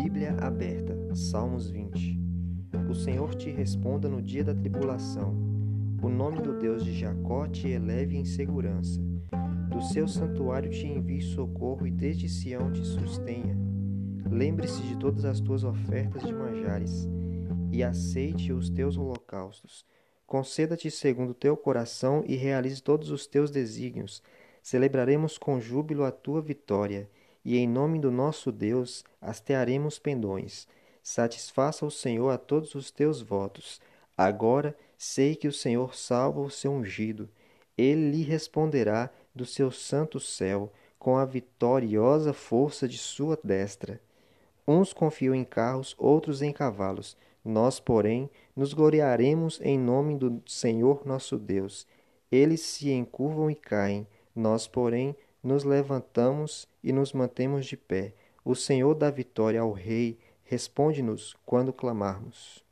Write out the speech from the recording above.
Bíblia aberta, Salmos 20. O Senhor te responda no dia da tribulação. O nome do Deus de Jacó te eleve em segurança. Do seu santuário te envie socorro e desde Sião te sustenha. Lembre-se de todas as tuas ofertas de manjares e aceite os teus holocaustos. Conceda-te segundo o teu coração e realize todos os teus desígnios. Celebraremos com júbilo a tua vitória e em nome do nosso Deus hastearemos pendões. Satisfaça o Senhor a todos os teus votos. Agora sei que o Senhor salva o seu ungido. Ele lhe responderá do seu santo céu, com a vitoriosa força de sua destra. Uns confiam em carros, outros em cavalos. Nós, porém, nos gloriaremos em nome do Senhor nosso Deus. Eles se encurvam e caem, nós, porém, nos levantamos e nos mantemos de pé. O Senhor dá vitória ao Rei, responde-nos quando clamarmos.